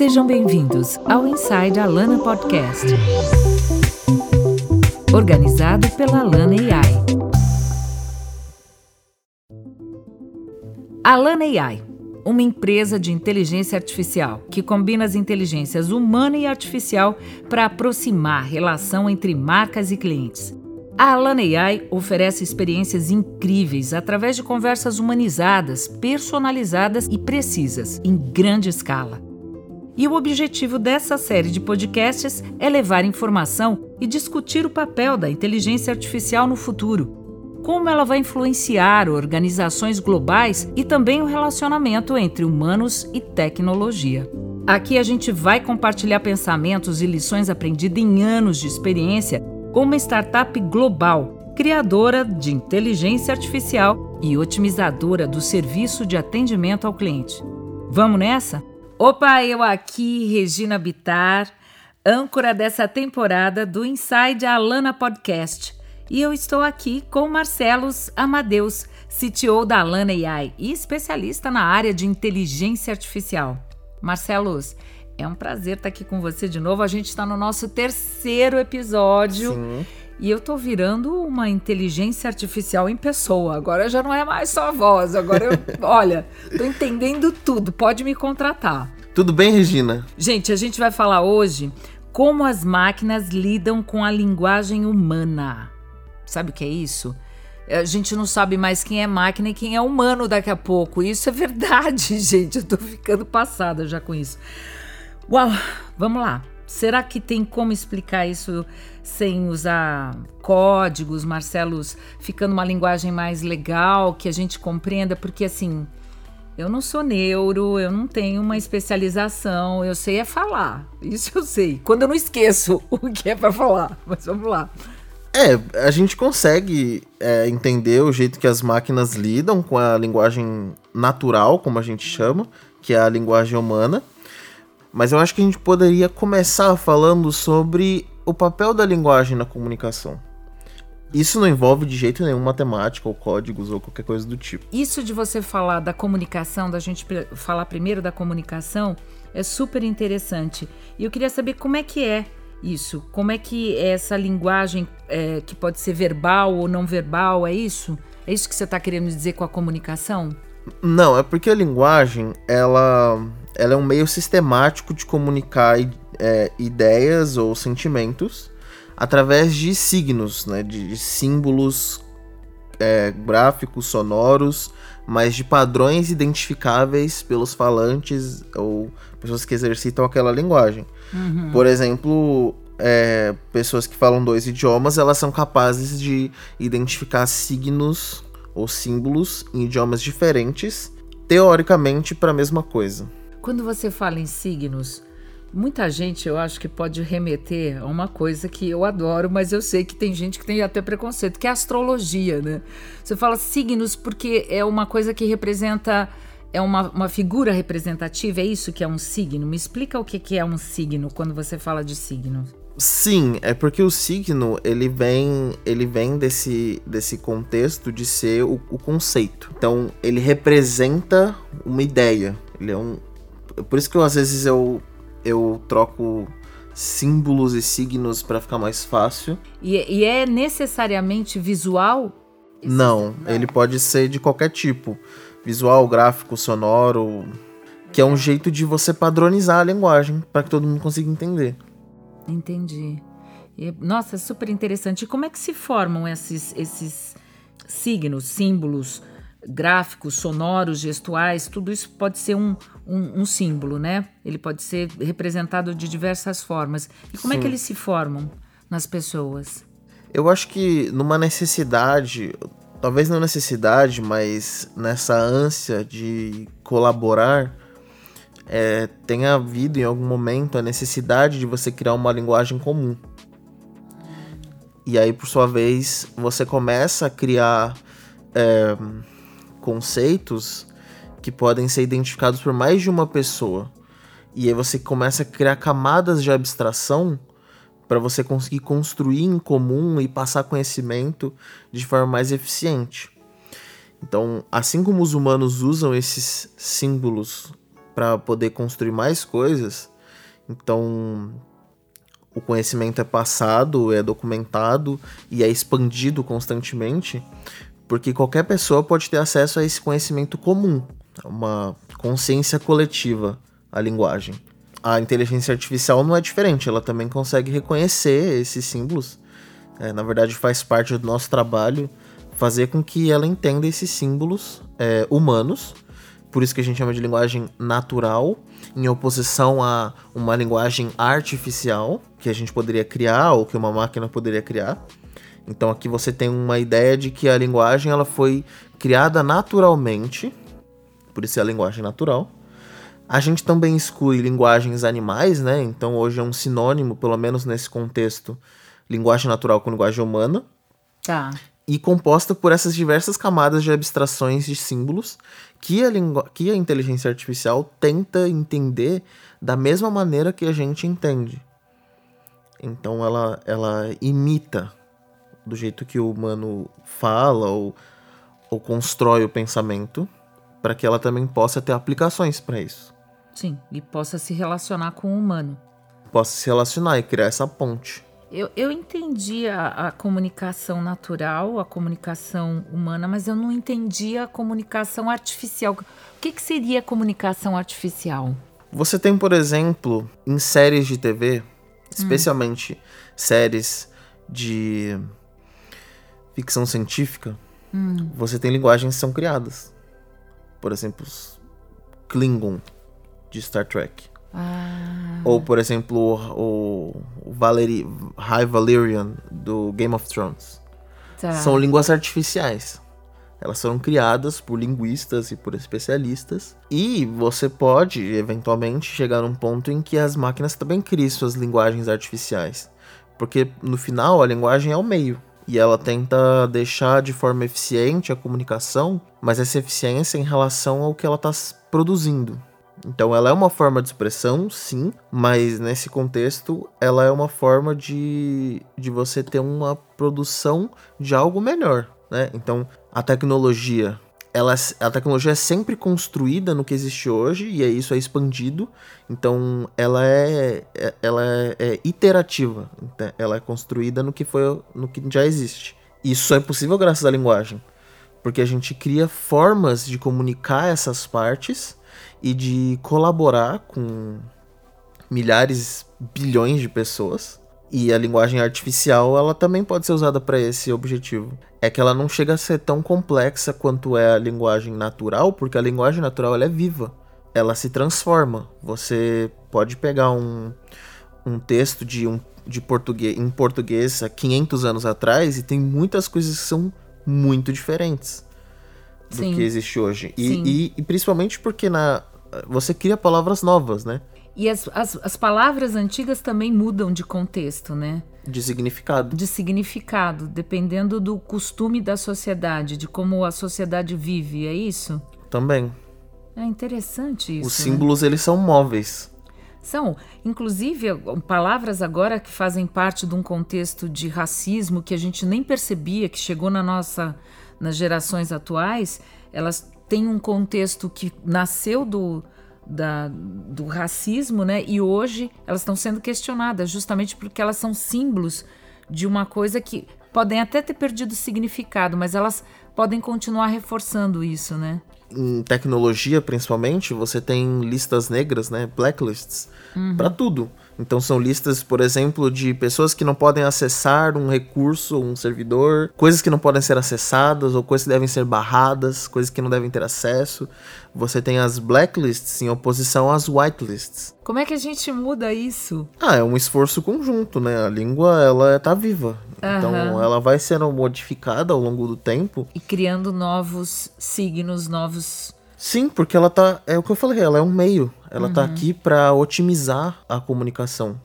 Sejam bem-vindos ao Inside Alana Podcast, organizado pela Alana AI. Alana AI, uma empresa de inteligência artificial que combina as inteligências humana e artificial para aproximar a relação entre marcas e clientes. A Alana AI oferece experiências incríveis através de conversas humanizadas, personalizadas e precisas, em grande escala. E o objetivo dessa série de podcasts é levar informação e discutir o papel da inteligência artificial no futuro. Como ela vai influenciar organizações globais e também o relacionamento entre humanos e tecnologia. Aqui a gente vai compartilhar pensamentos e lições aprendidas em anos de experiência com uma startup global, criadora de inteligência artificial e otimizadora do serviço de atendimento ao cliente. Vamos nessa? Opa, eu aqui, Regina Bitar, âncora dessa temporada do Inside Alana Podcast. E eu estou aqui com Marcelos Amadeus, CTO da Alana AI e especialista na área de inteligência artificial. Marcelos, é um prazer estar aqui com você de novo. A gente está no nosso terceiro episódio. Sim. E eu tô virando uma inteligência artificial em pessoa. Agora já não é mais só voz. Agora eu, olha, tô entendendo tudo. Pode me contratar. Tudo bem, Regina? Gente, a gente vai falar hoje como as máquinas lidam com a linguagem humana. Sabe o que é isso? A gente não sabe mais quem é máquina e quem é humano daqui a pouco. Isso é verdade, gente. Eu tô ficando passada já com isso. Uau, vamos lá. Será que tem como explicar isso sem usar códigos, Marcelos, ficando uma linguagem mais legal, que a gente compreenda? Porque assim, eu não sou neuro, eu não tenho uma especialização, eu sei é falar. Isso eu sei. Quando eu não esqueço o que é para falar. Mas vamos lá. É, a gente consegue é, entender o jeito que as máquinas lidam com a linguagem natural, como a gente chama, que é a linguagem humana. Mas eu acho que a gente poderia começar falando sobre o papel da linguagem na comunicação. Isso não envolve de jeito nenhum matemática ou códigos ou qualquer coisa do tipo. Isso de você falar da comunicação, da gente falar primeiro da comunicação, é super interessante. E eu queria saber como é que é isso. Como é que é essa linguagem é, que pode ser verbal ou não verbal, é isso? É isso que você está querendo dizer com a comunicação? Não, é porque a linguagem, ela ela é um meio sistemático de comunicar é, ideias ou sentimentos através de signos, né, de símbolos é, gráficos, sonoros, mas de padrões identificáveis pelos falantes ou pessoas que exercitam aquela linguagem. Uhum. Por exemplo, é, pessoas que falam dois idiomas, elas são capazes de identificar signos ou símbolos em idiomas diferentes, teoricamente para a mesma coisa. Quando você fala em signos, muita gente eu acho que pode remeter a uma coisa que eu adoro, mas eu sei que tem gente que tem até preconceito, que é a astrologia, né? Você fala signos porque é uma coisa que representa. É uma, uma figura representativa, é isso que é um signo? Me explica o que, é um signo quando você fala de signo. Sim, é porque o signo ele vem ele vem desse, desse contexto de ser o, o conceito. Então ele representa uma ideia. Ele é um, por isso que eu, às vezes eu, eu troco símbolos e signos para ficar mais fácil. E, e é necessariamente visual? Não, Não, ele pode ser de qualquer tipo. Visual, gráfico, sonoro. Que é um jeito de você padronizar a linguagem para que todo mundo consiga entender. Entendi. E, nossa, super interessante. E como é que se formam esses, esses signos, símbolos? gráficos, sonoros, gestuais, tudo isso pode ser um, um, um, símbolo, né? Ele pode ser representado de diversas formas. E como Sim. é que eles se formam nas pessoas? Eu acho que numa necessidade, talvez não necessidade, mas nessa ânsia de colaborar, é, tenha havido em algum momento a necessidade de você criar uma linguagem comum. E aí, por sua vez, você começa a criar. É, conceitos que podem ser identificados por mais de uma pessoa. E aí você começa a criar camadas de abstração para você conseguir construir em comum e passar conhecimento de forma mais eficiente. Então, assim como os humanos usam esses símbolos para poder construir mais coisas. Então, o conhecimento é passado, é documentado e é expandido constantemente, porque qualquer pessoa pode ter acesso a esse conhecimento comum, uma consciência coletiva, a linguagem. A inteligência artificial não é diferente, ela também consegue reconhecer esses símbolos. É, na verdade, faz parte do nosso trabalho fazer com que ela entenda esses símbolos é, humanos por isso que a gente chama de linguagem natural, em oposição a uma linguagem artificial que a gente poderia criar ou que uma máquina poderia criar. Então aqui você tem uma ideia de que a linguagem ela foi criada naturalmente, por isso é a linguagem natural. A gente também exclui linguagens animais, né? Então hoje é um sinônimo, pelo menos nesse contexto, linguagem natural com linguagem humana. Tá. E composta por essas diversas camadas de abstrações de símbolos que a, que a inteligência artificial tenta entender da mesma maneira que a gente entende. Então ela, ela imita do jeito que o humano fala ou, ou constrói o pensamento para que ela também possa ter aplicações para isso. Sim, e possa se relacionar com o humano. Possa se relacionar e criar essa ponte. Eu, eu entendi a, a, comunicação natural, a comunicação humana, mas eu não entendi a comunicação artificial. O que, que seria a comunicação artificial? Você tem, por exemplo, em séries de TV, especialmente hum. séries de ficção científica, hum. você tem linguagens que são criadas. Por exemplo, Klingon de Star Trek. Ah. Ou, por exemplo, o, o Valeri, High Valyrian do Game of Thrones. Tá. São línguas artificiais. Elas foram criadas por linguistas e por especialistas. E você pode, eventualmente, chegar num ponto em que as máquinas também criem suas linguagens artificiais. Porque, no final, a linguagem é o meio. E ela tenta deixar de forma eficiente a comunicação, mas essa eficiência em relação ao que ela está produzindo. Então ela é uma forma de expressão, sim, mas nesse contexto ela é uma forma de, de você ter uma produção de algo melhor, né? Então a tecnologia, ela, a tecnologia é sempre construída no que existe hoje e é isso é expandido. Então ela é, é ela é, é iterativa, então, ela é construída no que foi no que já existe. Isso é possível graças à linguagem, porque a gente cria formas de comunicar essas partes e de colaborar com milhares, bilhões de pessoas. E a linguagem artificial, ela também pode ser usada para esse objetivo. É que ela não chega a ser tão complexa quanto é a linguagem natural, porque a linguagem natural ela é viva. Ela se transforma. Você pode pegar um, um texto de, um, de português, em português há 500 anos atrás e tem muitas coisas que são muito diferentes do Sim. que existe hoje. E, e, e, principalmente porque na, você cria palavras novas, né? E as, as, as palavras antigas também mudam de contexto, né? De significado. De significado, dependendo do costume da sociedade, de como a sociedade vive, é isso? Também. É interessante isso. Os né? símbolos, né? eles são móveis. São, inclusive, palavras agora que fazem parte de um contexto de racismo que a gente nem percebia, que chegou na nossa, nas gerações atuais, elas têm um contexto que nasceu do, da, do racismo, né? E hoje elas estão sendo questionadas justamente porque elas são símbolos de uma coisa que podem até ter perdido significado, mas elas podem continuar reforçando isso, né? Em tecnologia, principalmente, você tem listas negras, né? Blacklists, uhum. para tudo. Então são listas, por exemplo, de pessoas que não podem acessar um recurso ou um servidor, coisas que não podem ser acessadas ou coisas que devem ser barradas, coisas que não devem ter acesso. Você tem as blacklists em oposição às whitelists. Como é que a gente muda isso? Ah, é um esforço conjunto, né? A língua, ela tá viva. Uhum. Então, ela vai sendo modificada ao longo do tempo. E criando novos signos, novos Sim, porque ela tá. É o que eu falei, ela é um meio. Ela tá uhum. aqui para otimizar a comunicação.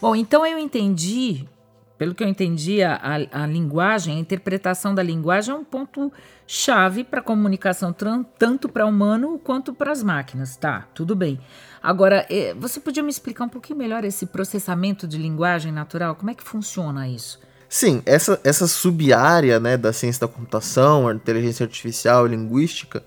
Bom, então eu entendi pelo que eu entendi, a, a, linguagem, a interpretação da linguagem é um ponto chave para a comunicação, tanto para o humano quanto para as máquinas. Tá, tudo bem. Agora, eh, você podia me explicar um pouquinho melhor esse processamento de linguagem natural? Como é que funciona isso? Sim, essa, essa sub-área né, da ciência da computação, inteligência artificial e linguística,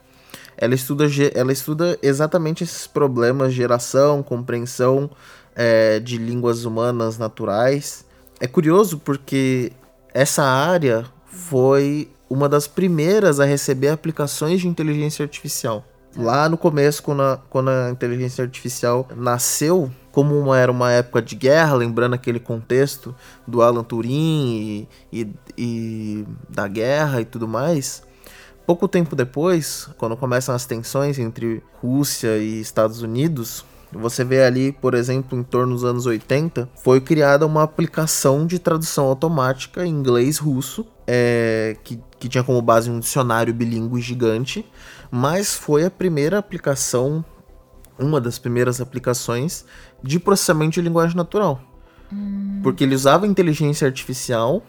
ela estuda, ela estuda exatamente esses problemas, geração, compreensão é, de línguas humanas naturais. É curioso porque essa área foi uma das primeiras a receber aplicações de inteligência artificial. Lá no começo, quando a, quando a inteligência artificial nasceu, como uma, era uma época de guerra, lembrando aquele contexto do Alan Turing e, e, e da guerra e tudo mais, pouco tempo depois, quando começam as tensões entre Rússia e Estados Unidos, você vê ali, por exemplo, em torno dos anos 80, foi criada uma aplicação de tradução automática em inglês-russo, é, que, que tinha como base um dicionário bilíngue gigante, mas foi a primeira aplicação, uma das primeiras aplicações de processamento de linguagem natural. Hum. Porque ele usava inteligência artificial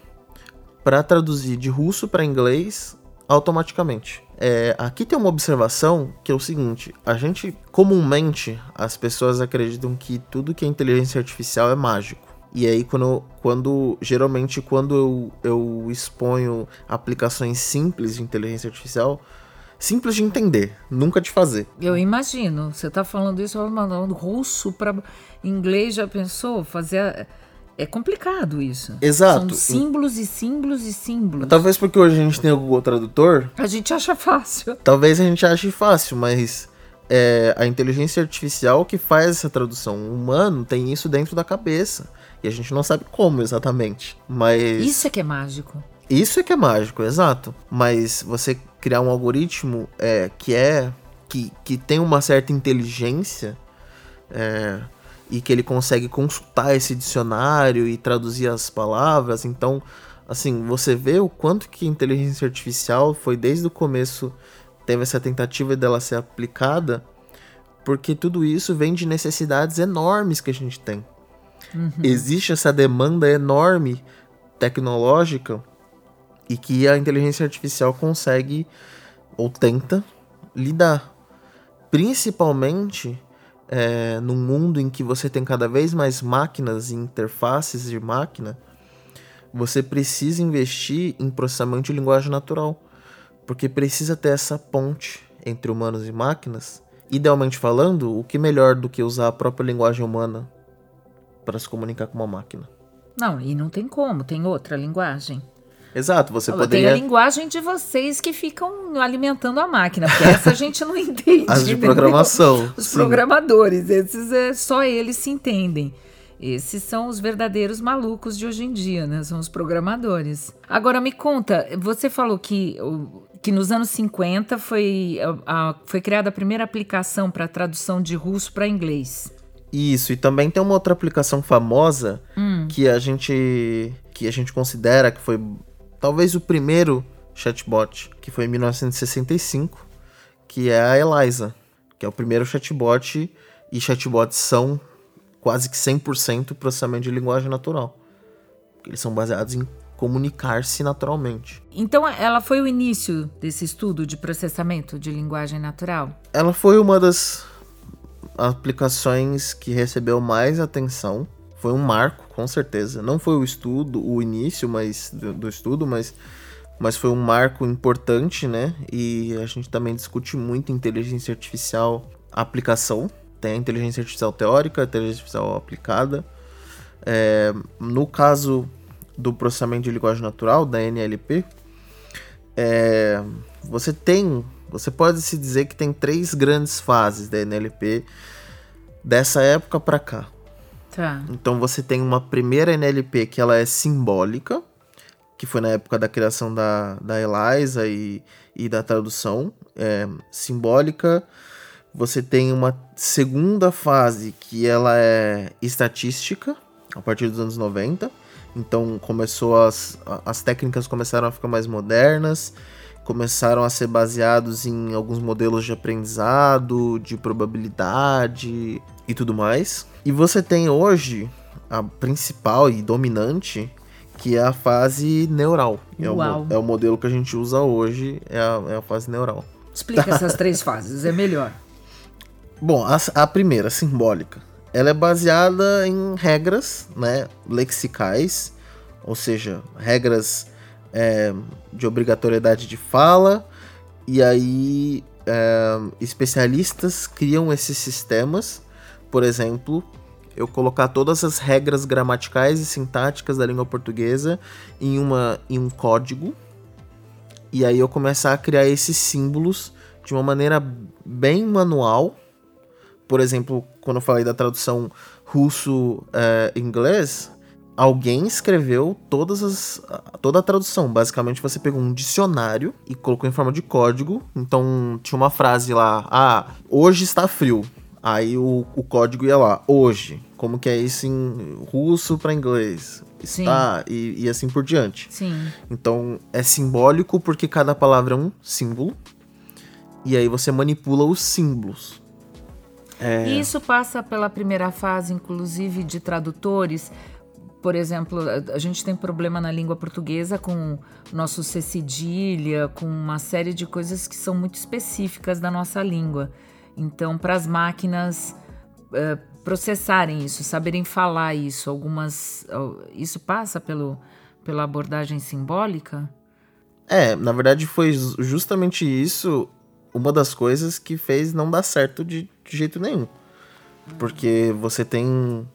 para traduzir de russo para inglês automaticamente. É, aqui tem uma observação que é o seguinte: a gente comumente as pessoas acreditam que tudo que é inteligência artificial é mágico. E aí, quando, quando geralmente, quando eu, eu exponho aplicações simples de inteligência artificial, simples de entender, nunca de fazer. Eu imagino. Você está falando isso, mandando russo para inglês, já pensou? Fazer é complicado isso. Exato. São símbolos e símbolos e símbolos. Talvez porque hoje a gente tem o Google Tradutor. A gente acha fácil. Talvez a gente ache fácil, mas é a inteligência artificial que faz essa tradução. O humano tem isso dentro da cabeça. E a gente não sabe como exatamente. Mas. Isso é que é mágico. Isso é que é mágico, exato. Mas você criar um algoritmo é, que é. Que, que tem uma certa inteligência. É, e que ele consegue consultar esse dicionário e traduzir as palavras. Então, assim, você vê o quanto que a inteligência artificial foi desde o começo teve essa tentativa dela ser aplicada, porque tudo isso vem de necessidades enormes que a gente tem. Uhum. Existe essa demanda enorme tecnológica e que a inteligência artificial consegue ou tenta lidar. Principalmente é, num mundo em que você tem cada vez mais máquinas e interfaces de máquina, você precisa investir em processamento de linguagem natural, porque precisa ter essa ponte entre humanos e máquinas. Idealmente falando, o que melhor do que usar a própria linguagem humana para se comunicar com uma máquina? Não, e não tem como, tem outra linguagem. Exato, você Olha, poderia... Tem a linguagem de vocês que ficam alimentando a máquina, porque essa a gente não entende. As de programação. Os sim. programadores, esses é, só eles se entendem. Esses são os verdadeiros malucos de hoje em dia, né? São os programadores. Agora me conta, você falou que, que nos anos 50 foi, a, foi criada a primeira aplicação para tradução de russo para inglês. Isso, e também tem uma outra aplicação famosa hum. que a gente que a gente considera que foi talvez o primeiro chatbot, que foi em 1965, que é a Eliza, que é o primeiro chatbot, e chatbots são quase que 100% processamento de linguagem natural. Eles são baseados em comunicar-se naturalmente. Então ela foi o início desse estudo de processamento de linguagem natural? Ela foi uma das aplicações que recebeu mais atenção foi um marco, com certeza. Não foi o estudo, o início mas, do, do estudo, mas, mas foi um marco importante, né? E a gente também discute muito inteligência artificial aplicação. Tem a inteligência artificial teórica, a inteligência artificial aplicada. É, no caso do processamento de linguagem natural, da NLP, é, você tem, você pode se dizer que tem três grandes fases da NLP dessa época para cá. Tá. Então você tem uma primeira NLP que ela é simbólica, que foi na época da criação da, da Eliza e, e da tradução é, simbólica. Você tem uma segunda fase que ela é estatística, a partir dos anos 90. Então começou as, as técnicas começaram a ficar mais modernas, começaram a ser baseados em alguns modelos de aprendizado, de probabilidade e tudo mais. E você tem hoje a principal e dominante, que é a fase neural. É o, é o modelo que a gente usa hoje, é a, é a fase neural. Explica essas três fases, é melhor. Bom, a, a primeira, simbólica, ela é baseada em regras né, lexicais, ou seja, regras é, de obrigatoriedade de fala, e aí é, especialistas criam esses sistemas, por exemplo, eu colocar todas as regras gramaticais e sintáticas da língua portuguesa em, uma, em um código. E aí eu começar a criar esses símbolos de uma maneira bem manual. Por exemplo, quando eu falei da tradução russo-inglês, alguém escreveu todas as, toda a tradução. Basicamente, você pegou um dicionário e colocou em forma de código. Então, tinha uma frase lá: Ah, hoje está frio. Aí o, o código ia lá, hoje. Como que é isso em russo para inglês? Está, e, e, assim por diante. Sim. Então é simbólico porque cada palavra é um símbolo. E aí você manipula os símbolos. É... E isso passa pela primeira fase, inclusive, de tradutores. Por exemplo, a gente tem problema na língua portuguesa com nosso C cedilha, com uma série de coisas que são muito específicas da nossa língua. Então, para as máquinas uh, processarem isso, saberem falar isso, algumas. Uh, isso passa pelo, pela abordagem simbólica? É, na verdade foi justamente isso uma das coisas que fez não dar certo de, de jeito nenhum. Porque você tem.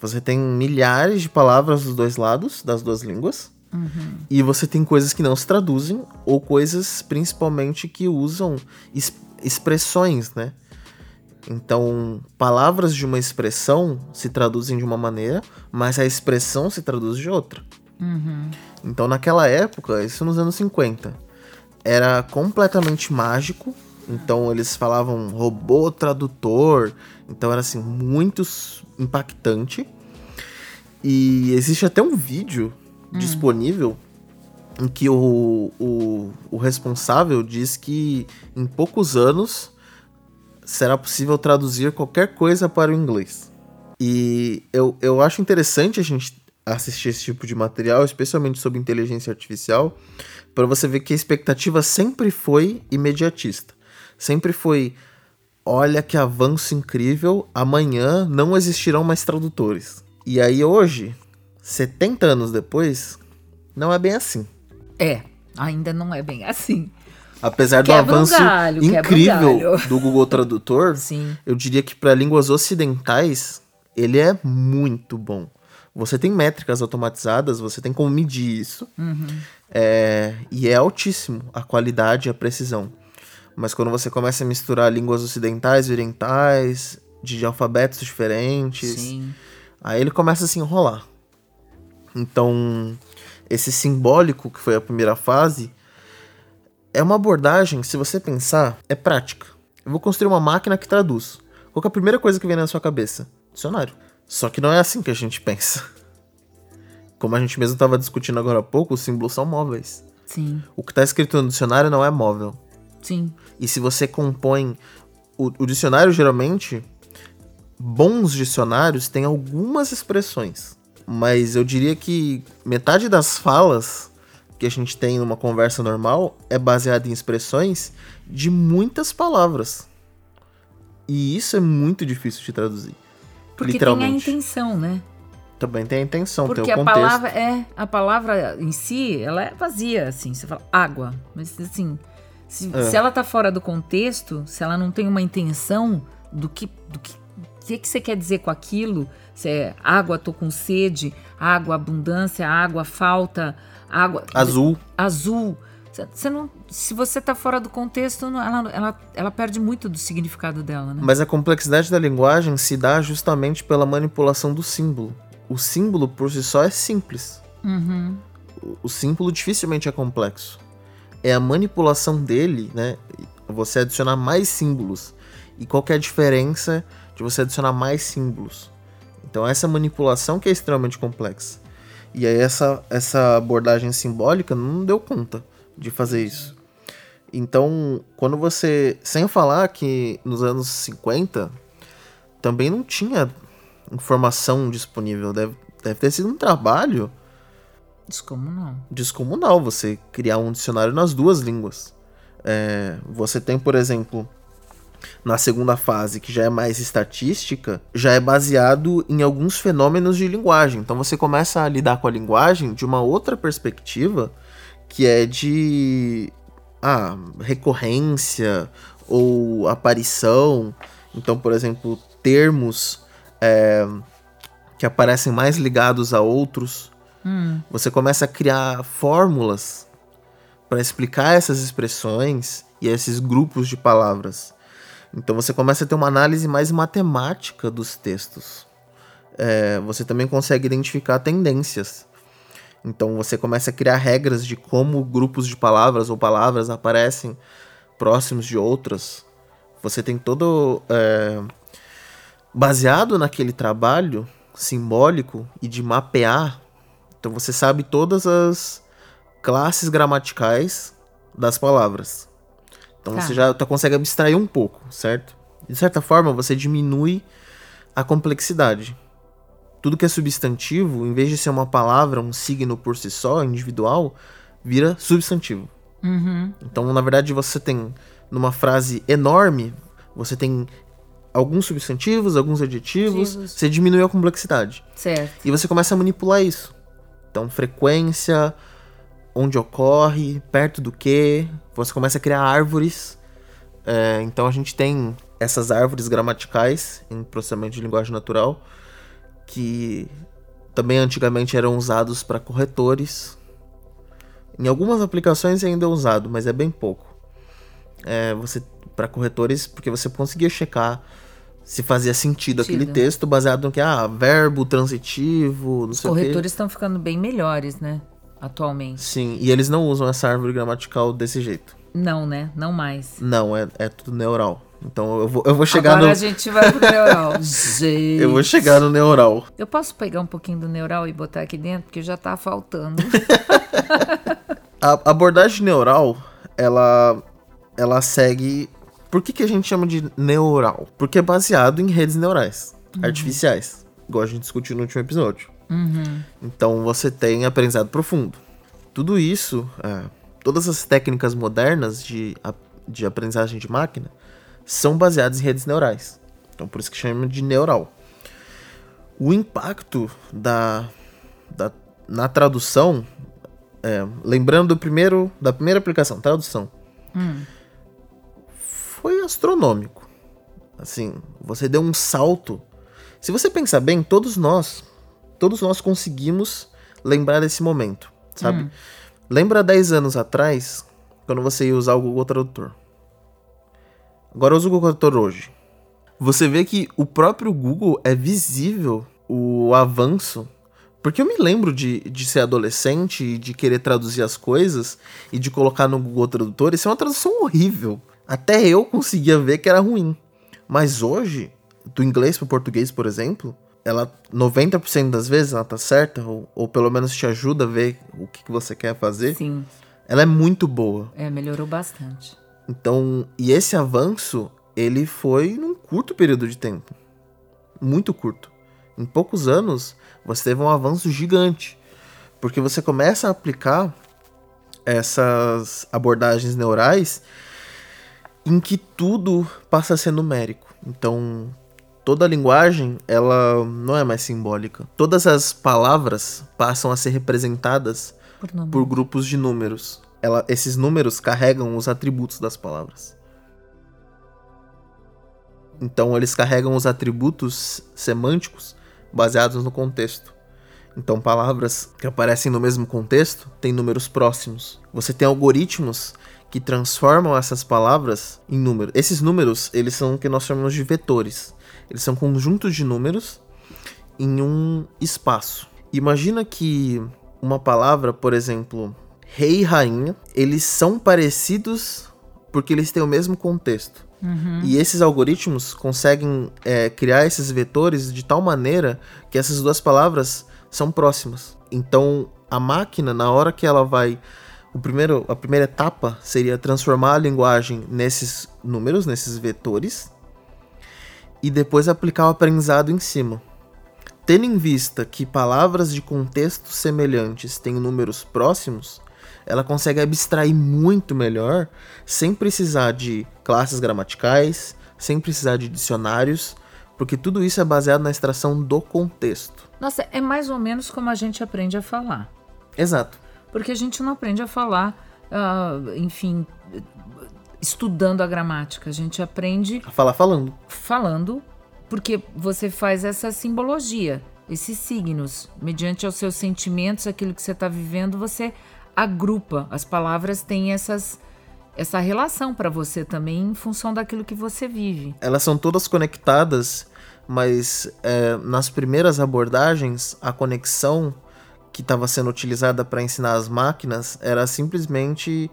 Você tem milhares de palavras dos dois lados, das duas línguas. Uhum. E você tem coisas que não se traduzem, ou coisas principalmente que usam expressões, né? Então, palavras de uma expressão se traduzem de uma maneira, mas a expressão se traduz de outra. Uhum. Então, naquela época, isso nos anos 50, era completamente mágico. Então, eles falavam robô tradutor. Então, era assim, muito impactante. E existe até um vídeo uhum. disponível em que o, o, o responsável diz que em poucos anos será possível traduzir qualquer coisa para o inglês. E eu, eu acho interessante a gente assistir esse tipo de material, especialmente sobre inteligência artificial, para você ver que a expectativa sempre foi imediatista. Sempre foi: olha que avanço incrível, amanhã não existirão mais tradutores. E aí hoje, 70 anos depois, não é bem assim. É, ainda não é bem assim. Apesar do avanço um galho, incrível um do Google Tradutor, eu diria que para línguas ocidentais ele é muito bom. Você tem métricas automatizadas, você tem como medir isso. Uhum. É, e é altíssimo a qualidade e a precisão. Mas quando você começa a misturar línguas ocidentais e orientais, de alfabetos diferentes, Sim. aí ele começa a se enrolar. Então, esse simbólico, que foi a primeira fase, é uma abordagem, se você pensar, é prática. Eu vou construir uma máquina que traduz. Qual é a primeira coisa que vem na sua cabeça? Dicionário. Só que não é assim que a gente pensa. Como a gente mesmo estava discutindo agora há pouco, os símbolos são móveis. Sim. O que está escrito no dicionário não é móvel. Sim. E se você compõe. O, o dicionário, geralmente, bons dicionários têm algumas expressões mas eu diria que metade das falas que a gente tem numa conversa normal é baseada em expressões de muitas palavras. E isso é muito difícil de traduzir. Porque literalmente. tem a intenção, né? Também tem a intenção, Porque tem o contexto. a palavra é a palavra em si, ela é vazia, assim. Você fala água, mas assim, se, é. se ela tá fora do contexto, se ela não tem uma intenção do que, do que que, que você quer dizer com aquilo? Se é água, tô com sede, água, abundância, água, falta, água. Azul. Azul. Você não, se você está fora do contexto, ela, ela, ela perde muito do significado dela, né? Mas a complexidade da linguagem se dá justamente pela manipulação do símbolo. O símbolo por si só é simples. Uhum. O, o símbolo dificilmente é complexo. É a manipulação dele, né? Você adicionar mais símbolos. E qual é a diferença de você adicionar mais símbolos. Então essa manipulação que é extremamente complexa. E aí essa, essa abordagem simbólica não deu conta de fazer isso. Então, quando você. Sem falar que nos anos 50 também não tinha informação disponível. Deve, deve ter sido um trabalho Descomunal. Descomunal você criar um dicionário nas duas línguas. É, você tem, por exemplo, na segunda fase, que já é mais estatística, já é baseado em alguns fenômenos de linguagem. Então você começa a lidar com a linguagem de uma outra perspectiva, que é de ah, recorrência ou aparição. Então, por exemplo, termos é, que aparecem mais ligados a outros. Hum. Você começa a criar fórmulas para explicar essas expressões e esses grupos de palavras. Então você começa a ter uma análise mais matemática dos textos. É, você também consegue identificar tendências. Então você começa a criar regras de como grupos de palavras ou palavras aparecem próximos de outras. Você tem todo. É, baseado naquele trabalho simbólico e de mapear, então você sabe todas as classes gramaticais das palavras. Então tá. você já tá, consegue abstrair um pouco, certo? De certa forma, você diminui a complexidade. Tudo que é substantivo, em vez de ser uma palavra, um signo por si só, individual, vira substantivo. Uhum. Então, na verdade, você tem, numa frase enorme, você tem alguns substantivos, alguns adjetivos, Adjetivos. você diminui a complexidade. Certo. E você começa a manipular isso. Então, frequência, onde ocorre, perto do que. Você começa a criar árvores. É, então a gente tem essas árvores gramaticais em processamento de linguagem natural que também antigamente eram usados para corretores. Em algumas aplicações ainda é usado, mas é bem pouco. É, você para corretores porque você conseguia checar se fazia sentido, sentido, aquele texto baseado no que ah verbo transitivo, não Os sei corretores estão ficando bem melhores, né? Atualmente. Sim, e eles não usam essa árvore gramatical desse jeito. Não, né? Não mais. Não, é, é tudo neural. Então eu vou, eu vou chegar Agora no. a gente vai pro neural. gente. Eu vou chegar no neural. Eu posso pegar um pouquinho do neural e botar aqui dentro, porque já tá faltando. a abordagem neural, ela, ela segue. Por que, que a gente chama de neural? Porque é baseado em redes neurais uhum. artificiais, igual a gente discutiu no último episódio. Uhum. Então você tem aprendizado profundo. Tudo isso, é, todas as técnicas modernas de, de aprendizagem de máquina são baseadas em redes neurais. Então por isso que chama de neural. O impacto da, da na tradução, é, lembrando do primeiro, da primeira aplicação, tradução, hum. foi astronômico. Assim, você deu um salto. Se você pensar bem, todos nós todos nós conseguimos lembrar desse momento, sabe? Hum. Lembra 10 anos atrás, quando você ia usar o Google Tradutor. Agora usa o Google Tradutor hoje. Você vê que o próprio Google é visível o avanço. Porque eu me lembro de, de ser adolescente e de querer traduzir as coisas e de colocar no Google Tradutor. Isso é uma tradução horrível. Até eu conseguia ver que era ruim. Mas hoje, do inglês para o português, por exemplo, ela 90% das vezes ela tá certa, ou, ou pelo menos te ajuda a ver o que, que você quer fazer. Sim. Ela é muito boa. É, melhorou bastante. Então, e esse avanço, ele foi num curto período de tempo. Muito curto. Em poucos anos, você teve um avanço gigante. Porque você começa a aplicar essas abordagens neurais em que tudo passa a ser numérico. Então, toda a linguagem ela não é mais simbólica. Todas as palavras passam a ser representadas por, por grupos de números. Ela, esses números carregam os atributos das palavras. Então eles carregam os atributos semânticos baseados no contexto. Então palavras que aparecem no mesmo contexto têm números próximos. Você tem algoritmos que transformam essas palavras em números. Esses números, eles são o que nós chamamos de vetores. Eles são conjuntos de números em um espaço. Imagina que uma palavra, por exemplo, rei e rainha, eles são parecidos porque eles têm o mesmo contexto. Uhum. E esses algoritmos conseguem é, criar esses vetores de tal maneira que essas duas palavras são próximas. Então, a máquina, na hora que ela vai. O primeiro, a primeira etapa seria transformar a linguagem nesses números, nesses vetores, e depois aplicar o aprendizado em cima. Tendo em vista que palavras de contextos semelhantes têm números próximos, ela consegue abstrair muito melhor, sem precisar de classes gramaticais, sem precisar de dicionários, porque tudo isso é baseado na extração do contexto. Nossa, é mais ou menos como a gente aprende a falar. Exato. Porque a gente não aprende a falar, uh, enfim, estudando a gramática. A gente aprende. A falar falando. Falando, porque você faz essa simbologia, esses signos. Mediante os seus sentimentos, aquilo que você está vivendo, você agrupa. As palavras têm essas, essa relação para você também em função daquilo que você vive. Elas são todas conectadas, mas é, nas primeiras abordagens, a conexão que estava sendo utilizada para ensinar as máquinas era simplesmente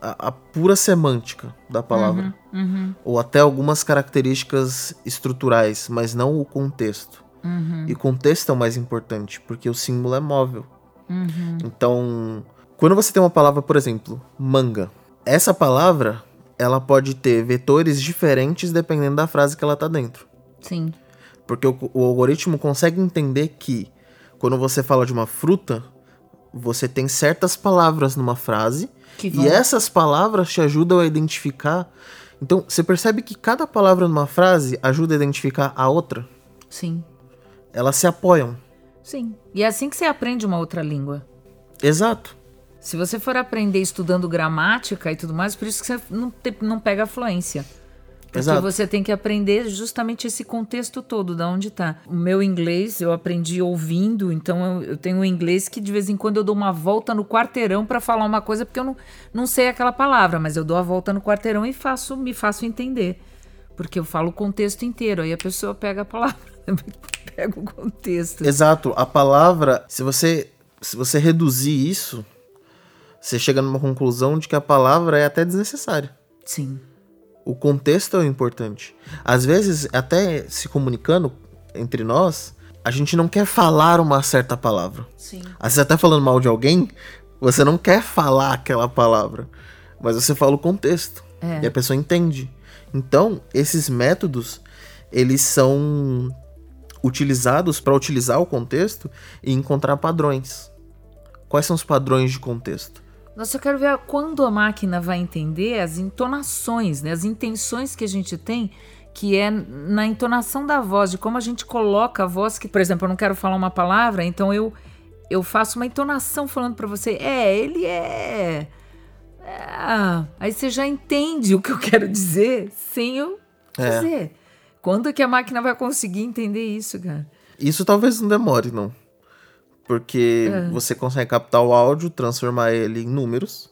a, a pura semântica da palavra. Uhum, uhum. Ou até algumas características estruturais, mas não o contexto. Uhum. E o contexto é o mais importante, porque o símbolo é móvel. Uhum. Então, quando você tem uma palavra, por exemplo, manga, essa palavra ela pode ter vetores diferentes dependendo da frase que ela tá dentro. Sim. Porque o, o algoritmo consegue entender que quando você fala de uma fruta, você tem certas palavras numa frase e essas palavras te ajudam a identificar. Então, você percebe que cada palavra numa frase ajuda a identificar a outra? Sim. Elas se apoiam. Sim. E é assim que você aprende uma outra língua. Exato. Se você for aprender estudando gramática e tudo mais, por isso que você não, te, não pega fluência. Porque Exato. você tem que aprender justamente esse contexto todo, da onde tá. O meu inglês eu aprendi ouvindo, então eu, eu tenho um inglês que de vez em quando eu dou uma volta no quarteirão para falar uma coisa, porque eu não, não sei aquela palavra, mas eu dou a volta no quarteirão e faço, me faço entender. Porque eu falo o contexto inteiro, aí a pessoa pega a palavra, pega o contexto. Exato. A palavra, se você, se você reduzir isso, você chega numa conclusão de que a palavra é até desnecessária. Sim. O contexto é o importante. Às vezes, até se comunicando entre nós, a gente não quer falar uma certa palavra. Sim. Às vezes, até falando mal de alguém, você não quer falar aquela palavra, mas você fala o contexto. É. E a pessoa entende. Então, esses métodos, eles são utilizados para utilizar o contexto e encontrar padrões. Quais são os padrões de contexto? Nossa, eu quero ver quando a máquina vai entender as entonações, né? as intenções que a gente tem, que é na entonação da voz, de como a gente coloca a voz, que, por exemplo, eu não quero falar uma palavra, então eu, eu faço uma entonação falando para você, é, ele é... é... Aí você já entende o que eu quero dizer sem eu É. dizer. Quando que a máquina vai conseguir entender isso, cara? Isso talvez não demore, não. Porque É. você consegue captar o áudio, transformar ele em números.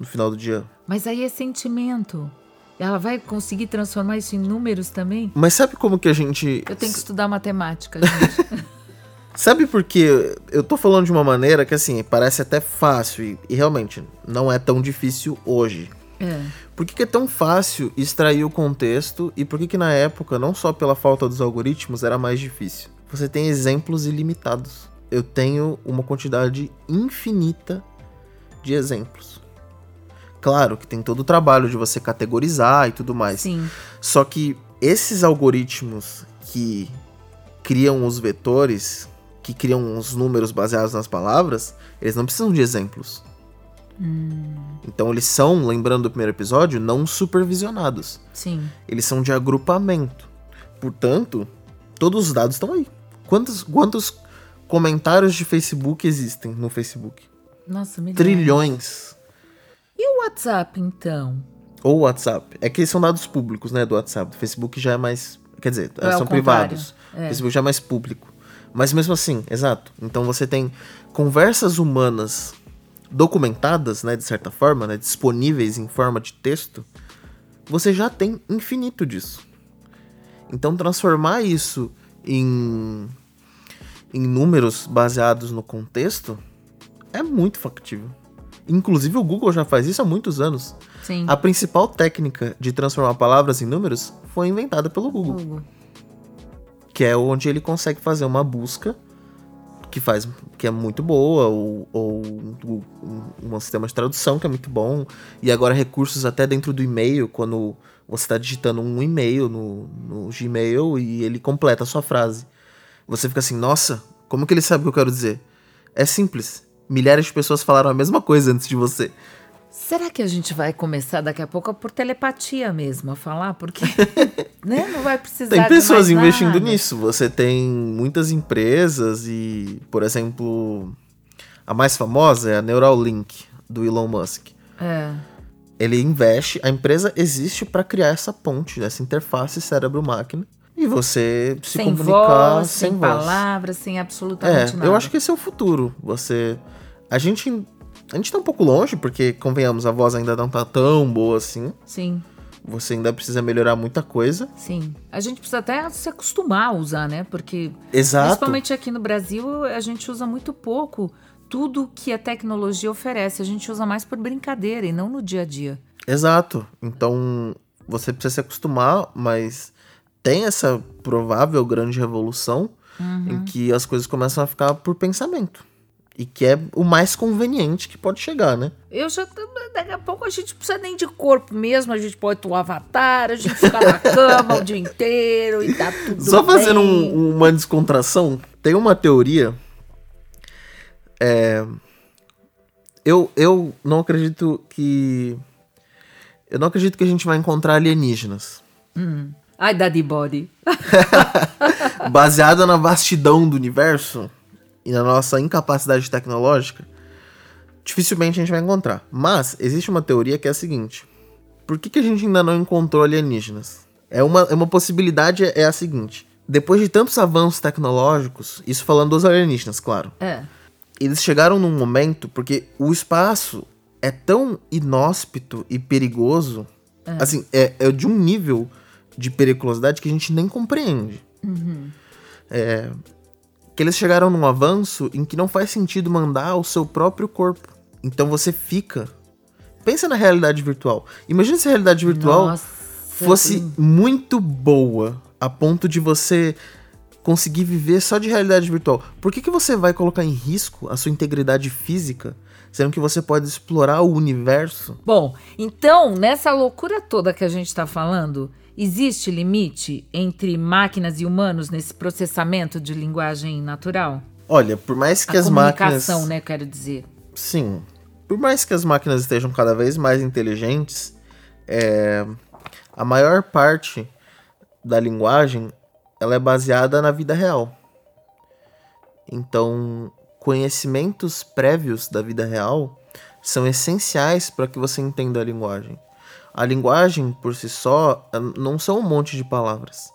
No final do dia. Mas aí é sentimento. Ela vai conseguir transformar isso em números também? Mas sabe como que a gente. Eu tenho que estudar matemática, gente. Sabe por que eu tô falando de uma maneira que assim, parece até fácil e, e realmente não é tão difícil hoje. é. Por que, que é tão fácil extrair o contexto e por que, que na época, não só pela falta dos algoritmos, era mais difícil? Você tem exemplos ilimitados. Eu tenho uma quantidade infinita de exemplos. Claro que tem todo o trabalho de você categorizar e tudo mais. Sim. Só que esses algoritmos que criam os vetores, que criam os números baseados nas palavras, eles não precisam de exemplos. Então eles são, lembrando do primeiro episódio, não supervisionados. Sim. Eles são de agrupamento. Portanto, todos os dados estão aí. Quantos, quantos comentários de Facebook existem no Facebook? Nossa, me Trilhões. E o WhatsApp, então? Ou WhatsApp. É que são dados públicos, né, do WhatsApp. Do Facebook já é mais. Quer dizer, É, são privados. É. O Facebook já é mais público. Mas mesmo assim, exato. Então você tem conversas humanas documentadas, né, de certa forma, né, disponíveis em forma de texto. Você já tem infinito disso. Então transformar isso em em números baseados no contexto é muito factível. Inclusive o Google já faz isso há muitos anos. Sim. A principal técnica de transformar palavras em números foi inventada pelo Google, Google. que é onde ele consegue fazer uma busca que faz que é muito boa ou, ou um, um sistema de tradução que é muito bom e agora recursos até dentro do e-mail quando você está digitando um e-mail no, no Gmail e ele completa a sua frase. Você fica assim, nossa, como que ele sabe o que eu quero dizer? É simples. Milhares de pessoas falaram a mesma coisa antes de você. Será que a gente vai começar daqui a pouco por telepatia mesmo a falar? Porque né? não vai precisar. Tem pessoas investindo nada. nisso. Você tem muitas empresas e, por exemplo, a mais famosa é a Neuralink do Elon Musk. É. Ele investe, a empresa existe para criar essa ponte, essa interface cérebro-máquina e você se sem comunicar voz, sem, sem voz. palavras, sem É, absolutamente nada. eu acho que esse é o futuro. Você. A gente. A gente tá um pouco longe, porque, convenhamos, a voz ainda não tá tão boa assim. Sim, Você ainda precisa melhorar muita coisa. sim. A gente precisa até se acostumar a usar, né? Porque Exato. Principalmente aqui no Brasil, a gente usa muito pouco tudo que a tecnologia oferece. A gente usa mais por brincadeira e não no dia a dia. Exato. Então, você precisa se acostumar, mas tem essa provável grande revolução Uhum. em que as coisas começam a ficar por pensamento. E que é o mais conveniente que pode chegar, né? Eu já. Daqui a pouco a gente precisa nem de corpo mesmo, a gente pode ter um avatar, a gente fica na cama o dia inteiro e tá tudo. Só fazendo um- uma descontração, tem uma teoria. É, eu, eu não acredito que. Eu não acredito que a gente vai encontrar alienígenas. Ai, Daddy Body. Baseada na vastidão do universo e na nossa incapacidade tecnológica, dificilmente a gente vai encontrar. Mas existe uma teoria que é a seguinte: por que, que a gente ainda não encontrou alienígenas? É uma, é uma possibilidade, é a seguinte: depois de tantos avanços tecnológicos, isso falando dos alienígenas, claro, É. eles chegaram num momento porque o espaço é tão inóspito e perigoso, assim, é, é de um nível de periculosidade que a gente nem compreende. É, que eles chegaram num avanço em que não faz sentido mandar o seu próprio corpo. Então você fica. Pensa na realidade virtual. Imagina se a realidade virtual Nossa. fosse muito boa a ponto de você conseguir viver só de realidade virtual. Por que, que você vai colocar em risco a sua integridade física, sendo que você pode explorar o universo? Bom, então, nessa loucura toda que a gente está falando, existe limite entre máquinas e humanos nesse processamento de linguagem natural? Olha, por mais que a as máquinas. comunicação, né, quero dizer. Sim. Por mais que as máquinas estejam cada vez mais inteligentes, é, a maior parte da linguagem ela é baseada na vida real. Então, conhecimentos prévios da vida real são essenciais para que você entenda a linguagem. A linguagem, por si só, eh, não são um monte de palavras.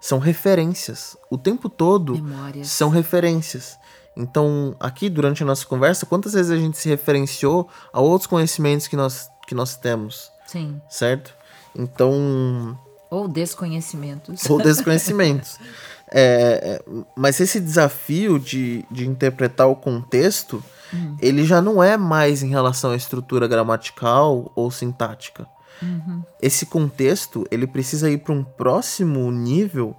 São referências. O tempo todo Memórias. são referências. Então, aqui durante a nossa conversa, quantas vezes a gente se referenciou a outros conhecimentos que nós, que nós temos, Sim. certo? Então, Ou desconhecimentos. ou desconhecimentos. É, é, mas esse desafio de, de interpretar o contexto, ele já não é mais em relação à estrutura gramatical ou sintática. Esse contexto, ele precisa ir para um próximo nível,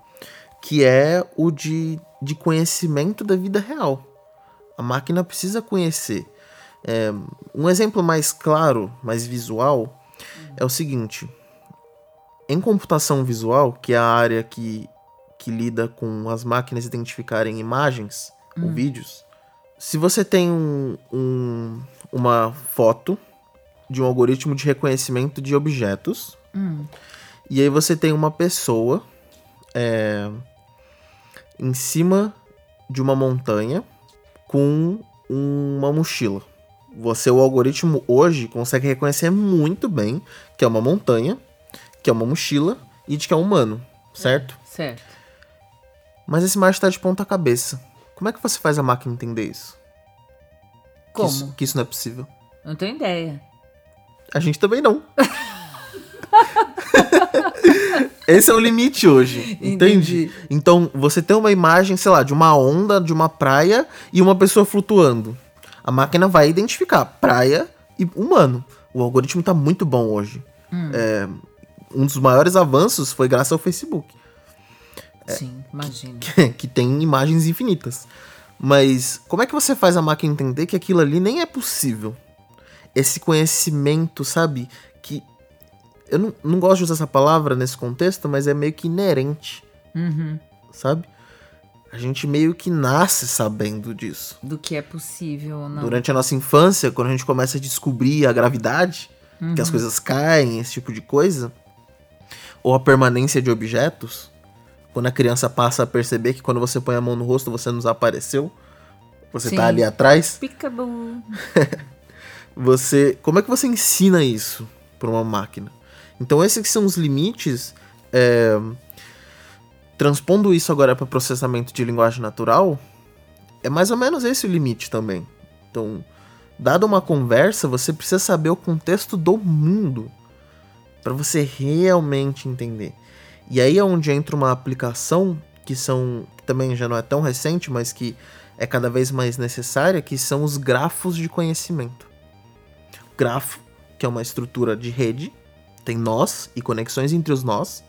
que é o de, de conhecimento da vida real. A máquina precisa conhecer. É, um exemplo mais claro, mais visual, é o seguinte: em computação visual, que é a área que, que lida com as máquinas identificarem imagens ou vídeos, se você tem um- um- uma foto de um algoritmo de reconhecimento de objetos, e aí você tem uma pessoa é, em cima de uma montanha com uma mochila. Você, o algoritmo hoje, consegue reconhecer muito bem que é uma montanha, que é uma mochila e de que é um humano, certo? Certo. Mas esse imagem está de ponta cabeça. Como é que você faz a máquina entender isso? Que Como? isso, que isso não é possível. Não tenho ideia. A gente também não. Esse é o limite hoje, entende? Entendi. Então, você tem uma imagem, sei lá, de uma onda, de uma praia e uma pessoa flutuando. A máquina vai identificar praia e humano. O algoritmo tá muito bom hoje. É, um dos maiores avanços foi graças ao Facebook, Sim, imagino. que tem imagens infinitas. Mas como é que você faz a máquina entender que aquilo ali nem é possível? Esse conhecimento, sabe? Que. Eu não, não gosto de usar essa palavra nesse contexto, mas é meio que inerente. Uhum. sabe? a gente meio que nasce sabendo disso. Do que é possível ou não. Durante a nossa infância, quando a gente começa a descobrir a gravidade, uhum. que as uhum. coisas caem, esse tipo de coisa, ou a permanência de objetos, quando a criança passa a perceber que quando você põe a mão no rosto você não desapareceu, você Sim. tá ali atrás. Picaboo. você, como é que você ensina isso para uma máquina? Então esses são os limites é, transpondo isso agora para processamento de linguagem natural, é mais ou menos esse o limite também. Então, dada uma conversa, você precisa saber o contexto do mundo para você realmente entender. E aí é onde entra uma aplicação que são que também já não é tão recente, mas que é cada vez mais necessária, que são os grafos de conhecimento. Grafo, que é uma estrutura de rede, tem nós e conexões entre os nós,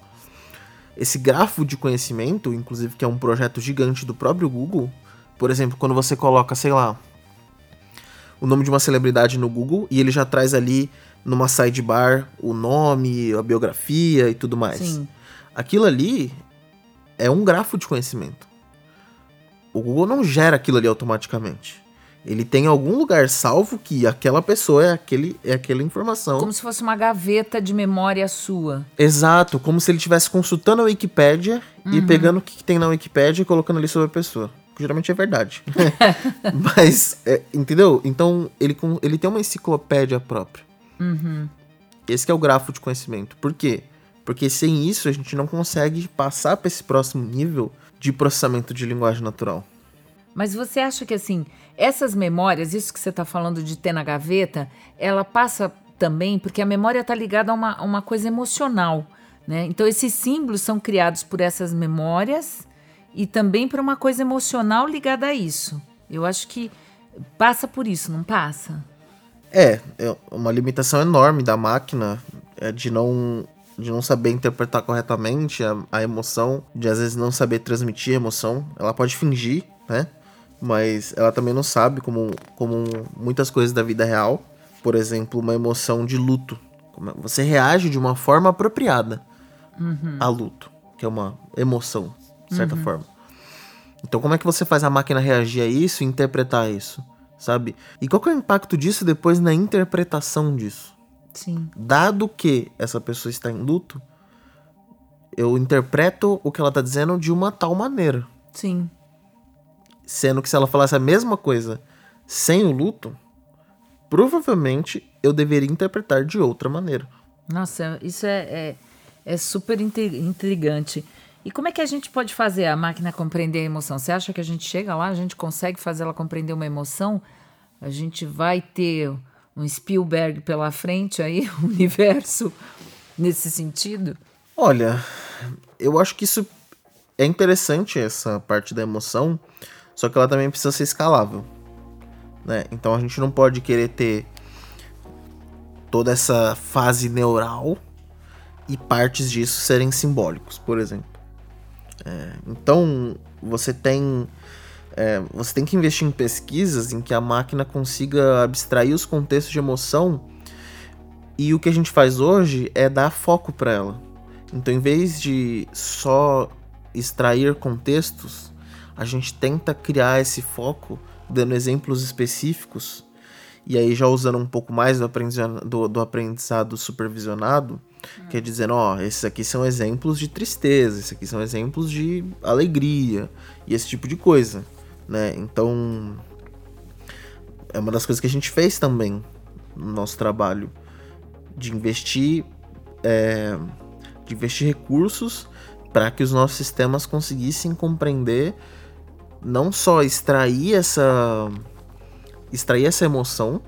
esse grafo de conhecimento, inclusive que é um projeto gigante do próprio Google, por exemplo, quando você coloca, sei lá, o nome de uma celebridade no Google e ele já traz ali numa sidebar o nome, a biografia e tudo mais. Sim. Aquilo ali é um grafo de conhecimento. O Google não gera aquilo ali automaticamente. Ele tem algum lugar salvo que aquela pessoa é, aquele, é aquela informação. Como se fosse uma gaveta de memória sua. Exato, como se ele estivesse consultando a Wikipédia uhum. e pegando o que tem na Wikipédia e colocando ali sobre a pessoa. Geralmente é verdade. Mas, é, entendeu? Então, ele, ele tem uma enciclopédia própria. Uhum. Esse é o grafo de conhecimento. Por quê? Porque sem isso a gente não consegue passar para esse próximo nível de processamento de linguagem natural. Mas você acha que assim, essas memórias, isso que você está falando de ter na gaveta, ela passa também porque a memória está ligada a uma, a uma coisa emocional. Né? Então, esses símbolos são criados por essas memórias e também por uma coisa emocional ligada a isso. Eu acho que passa por isso, não passa? É, é uma limitação enorme da máquina é de não de não saber interpretar corretamente a, a emoção, de às vezes não saber transmitir a emoção. Ela pode fingir, né? Mas ela também não sabe como, como muitas coisas da vida real. Por exemplo, uma emoção de luto. É, você reage de uma forma apropriada uhum. a luto, que é uma emoção, de certa uhum. forma. Então, como é que você faz a máquina reagir a isso e interpretar isso? Sabe? E qual é o impacto disso depois na interpretação disso? Sim. Dado que essa pessoa está em luto, eu interpreto o que ela está dizendo de uma tal maneira. Sim. Sendo que se ela falasse a mesma coisa sem o luto, provavelmente eu deveria interpretar de outra maneira. Nossa, isso é, é, é super intrigante. E como é que a gente pode fazer a máquina compreender a emoção? Você acha que a gente chega lá, a gente consegue fazer ela compreender uma emoção? A gente vai ter um Spielberg pela frente aí, um universo nesse sentido? Olha, eu acho que isso é interessante essa parte da emoção, só que ela também precisa ser escalável. Né? Então a gente não pode querer ter toda essa fase neural e partes disso serem simbólicos, por exemplo. É, então você tem é, você tem que investir em pesquisas em que a máquina consiga abstrair os contextos de emoção e o que a gente faz hoje é dar foco para ela. Então, em vez de só extrair contextos, a gente tenta criar esse foco dando exemplos específicos e aí já usando um pouco mais do aprendizado, do, do aprendizado supervisionado, hum. que é dizendo, ó, esses aqui são exemplos de tristeza, esses aqui são exemplos de alegria e esse tipo de coisa, né? Então é uma das coisas que a gente fez também no nosso trabalho de investir é, de investir recursos para que os nossos sistemas conseguissem compreender não só extrair essa extrair essa emoção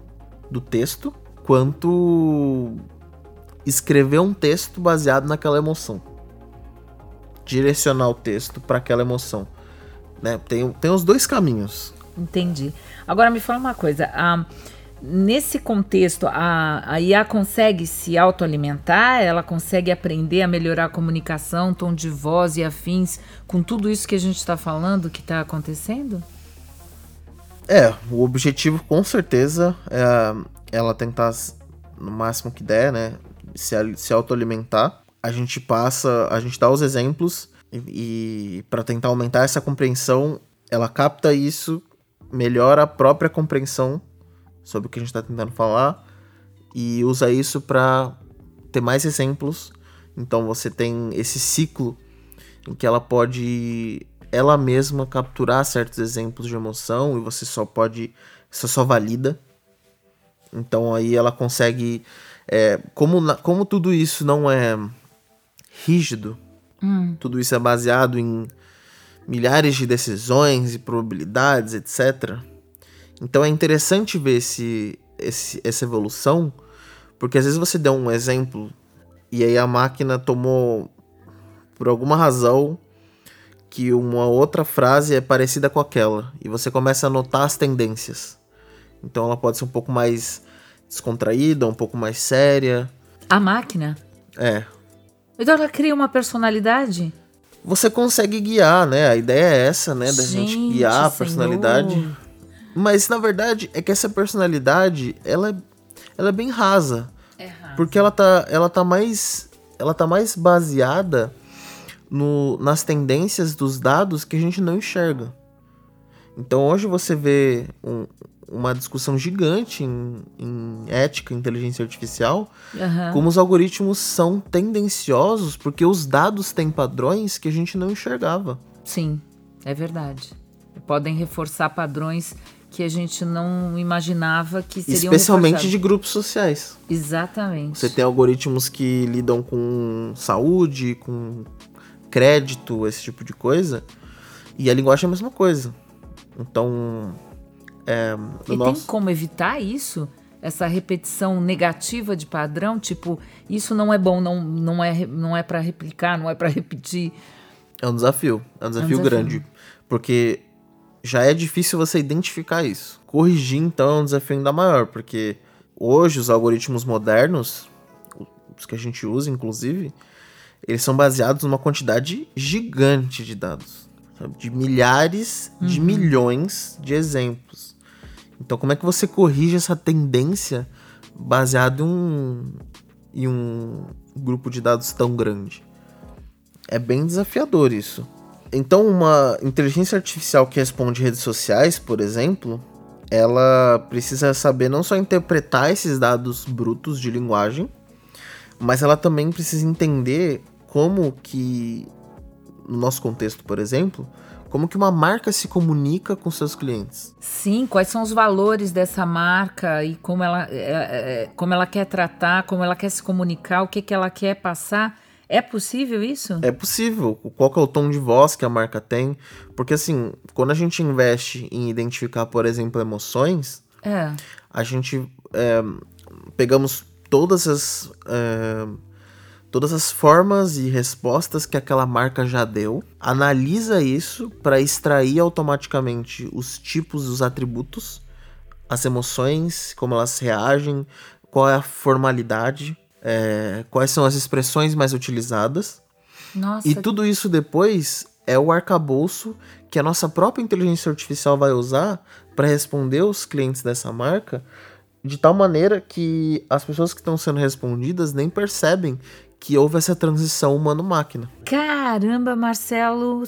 do texto, quanto escrever um texto baseado naquela emoção. Direcionar o texto para aquela emoção. Né? Tem, tem os dois caminhos. Entendi. Agora me fala uma coisa. Um Nesse contexto, a, a IA consegue se autoalimentar, ela consegue aprender a melhorar a comunicação, tom de voz e afins, com tudo isso que a gente está falando que está acontecendo? É, o objetivo com certeza é ela tentar, no máximo que der, né, se, se autoalimentar. A gente passa, a gente dá os exemplos E, e para tentar aumentar essa compreensão, ela capta isso, melhora a própria compreensão sobre o que a gente está tentando falar e usa isso para ter mais exemplos. Então você tem esse ciclo em que ela pode ela mesma capturar certos exemplos de emoção e você só pode você só valida. Então aí ela consegue é, como, como tudo isso não é rígido, hum. tudo isso é baseado em milhares de decisões e probabilidades, etc. Então é interessante ver esse, esse, essa evolução, porque às vezes você deu um exemplo e aí a máquina tomou, por alguma razão, que uma outra frase é parecida com aquela, e você começa a notar as tendências. Então ela pode ser um pouco mais descontraída, um pouco mais séria. A máquina? É. Então ela cria uma personalidade? Você consegue guiar, né? A ideia é essa, né? Da gente, gente guiar a personalidade. Senhor. Mas na verdade é que essa personalidade, ela é, ela é bem rasa. É rasa. Porque ela tá, ela tá mais. Ela tá mais baseada no, nas tendências dos dados que a gente não enxerga. Então hoje você vê um, uma discussão gigante em, em ética e inteligência artificial, uhum. como os algoritmos são tendenciosos porque os dados têm padrões que a gente não enxergava. Sim, é verdade. Podem reforçar padrões que a gente não imaginava que seriam Especialmente de grupos sociais. Exatamente. Você tem algoritmos que lidam com saúde, com crédito, esse tipo de coisa. E a linguagem é a mesma coisa. Então, é, e nosso... tem como evitar isso? Essa repetição negativa de padrão, tipo, isso não é bom, não, não é, não é para replicar, não é para repetir. É um desafio, é um desafio, é um desafio grande, porque já é difícil você identificar isso. Corrigir, então, é um desafio ainda maior, porque hoje os algoritmos modernos, os que a gente usa, inclusive, eles são baseados numa quantidade gigante de dados, sabe? de milhares uhum. de milhões de exemplos. Então, como é que você corrige essa tendência baseado em um, em um grupo de dados tão grande? É bem desafiador isso. Então, uma inteligência artificial que responde redes sociais, por exemplo, ela precisa saber não só interpretar esses dados brutos de linguagem, mas ela também precisa entender como que, no nosso contexto, por exemplo, como que uma marca se comunica com seus clientes? Sim, quais são os valores dessa marca e como ela, é, é, é, como ela quer tratar, como ela quer se comunicar, o que, que ela quer passar. É possível isso? É possível. Qual que é o tom de voz que a marca tem? Porque assim, quando a gente investe em identificar, por exemplo, emoções, é. a gente é, pegamos todas as é, todas as formas e respostas que aquela marca já deu, analisa isso para extrair automaticamente os tipos, os atributos, as emoções, como elas reagem, qual é a formalidade, é, quais são as expressões mais utilizadas. Nossa. E tudo isso depois é o arcabouço que a nossa própria inteligência artificial vai usar para responder os clientes dessa marca de tal maneira que as pessoas que estão sendo respondidas nem percebem que houve essa transição humano-máquina. Caramba, Marcelo,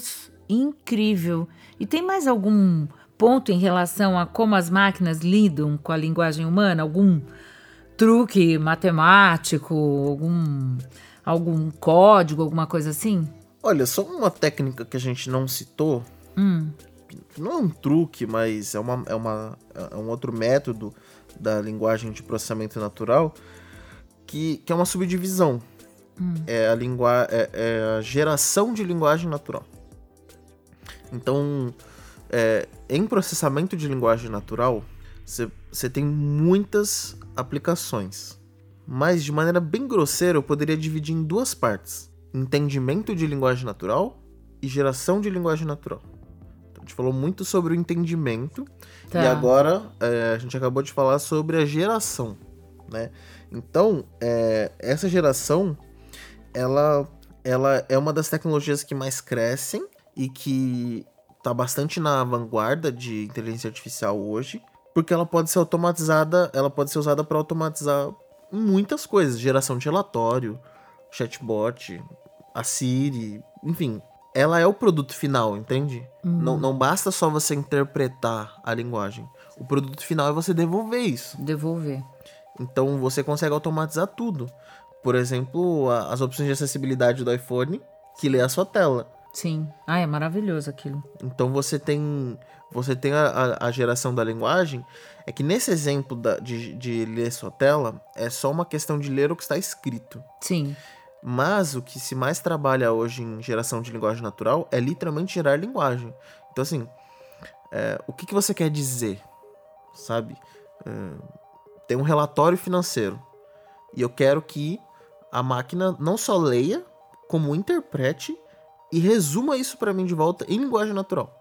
incrível. E tem mais algum ponto em relação a como as máquinas lidam com a linguagem humana? Algum truque matemático, algum, algum código, alguma coisa assim? Olha, só uma técnica que a gente não citou. Hum. Não é um truque, mas é, uma, é, uma, é um outro método da linguagem de processamento natural que, que é uma subdivisão. Hum. É, a lingua é, é, a geração de linguagem natural. Então, é, em processamento de linguagem natural, você tem muitas aplicações. Mas, de maneira bem grosseira, eu poderia dividir em duas partes: entendimento de linguagem natural e geração de linguagem natural. Então, a gente falou muito sobre o entendimento tá. e agora é, a gente acabou de falar sobre a geração. Né? Então, é, essa geração ela, ela é uma das tecnologias que mais crescem e que está bastante na vanguarda de inteligência artificial hoje, porque ela pode ser automatizada, ela pode ser usada para automatizar muitas coisas, geração de relatório, chatbot, a Siri, enfim, ela é o produto final, entende? Uhum. Não, não basta só você interpretar a linguagem. O produto final é você devolver isso. Devolver. Então você consegue automatizar tudo. Por exemplo, a, as opções de acessibilidade do iPhone que lê a sua tela. Sim. Ah, é maravilhoso aquilo. Então você tem você tem a, a, geração da linguagem. É que nesse exemplo da, de, de ler sua tela, é só uma questão de ler o que está escrito. Sim. Mas o que se mais trabalha hoje em geração de linguagem natural é literalmente gerar linguagem. Então, assim, é, o que, que você quer dizer? Sabe? É, tem um relatório financeiro. E eu quero que a máquina não só leia, como interprete e resuma isso para mim de volta em linguagem natural.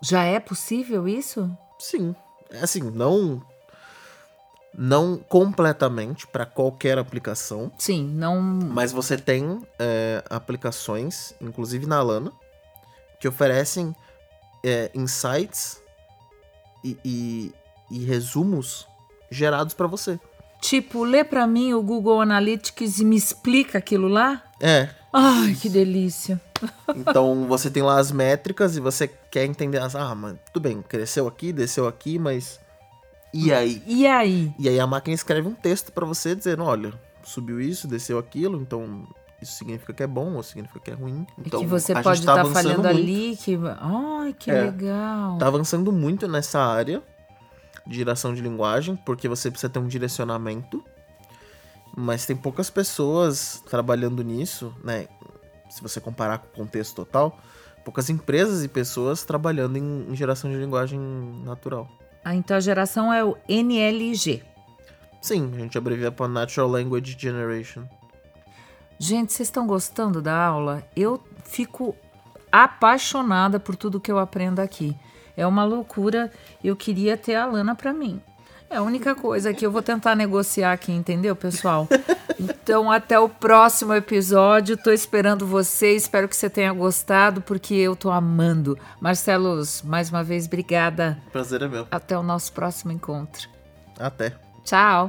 Já é possível isso? Sim. É assim, não não completamente para qualquer aplicação. Sim, não. Mas você tem é, aplicações, inclusive na Lana, que oferecem é, insights e, e, e, resumos gerados para você. Tipo, lê para mim o Google Analytics e me explica aquilo lá? É. Ai, que delícia. Então você tem lá as métricas e você quer entender as. Ah, mas tudo bem, cresceu aqui, desceu aqui, mas e aí? E aí? E aí a máquina escreve um texto para você dizendo, olha, subiu isso, desceu aquilo, então isso significa que é bom ou significa que é ruim. Então, que você pode estar tá tá falhando muito. ali, que. Ai, que é, legal. Tá avançando muito nessa área de geração de linguagem, porque você precisa ter um direcionamento. Mas tem poucas pessoas trabalhando nisso, né? Se você comparar com o contexto total, poucas empresas e pessoas trabalhando em, em geração de linguagem natural. Ah, então a geração é o NLG. Sim, a gente abrevia para Natural Language Generation. Gente, vocês estão gostando da aula? Eu fico apaixonada por tudo que eu aprendo aqui. É uma loucura. Eu queria ter a Lana para mim. É a única coisa que eu vou tentar negociar aqui, entendeu, pessoal? Então, até o próximo episódio. Tô esperando você. Espero que você tenha gostado, porque eu tô amando. Marcelos, mais uma vez, obrigada. Prazer é meu. Até o nosso próximo encontro. Até. Tchau.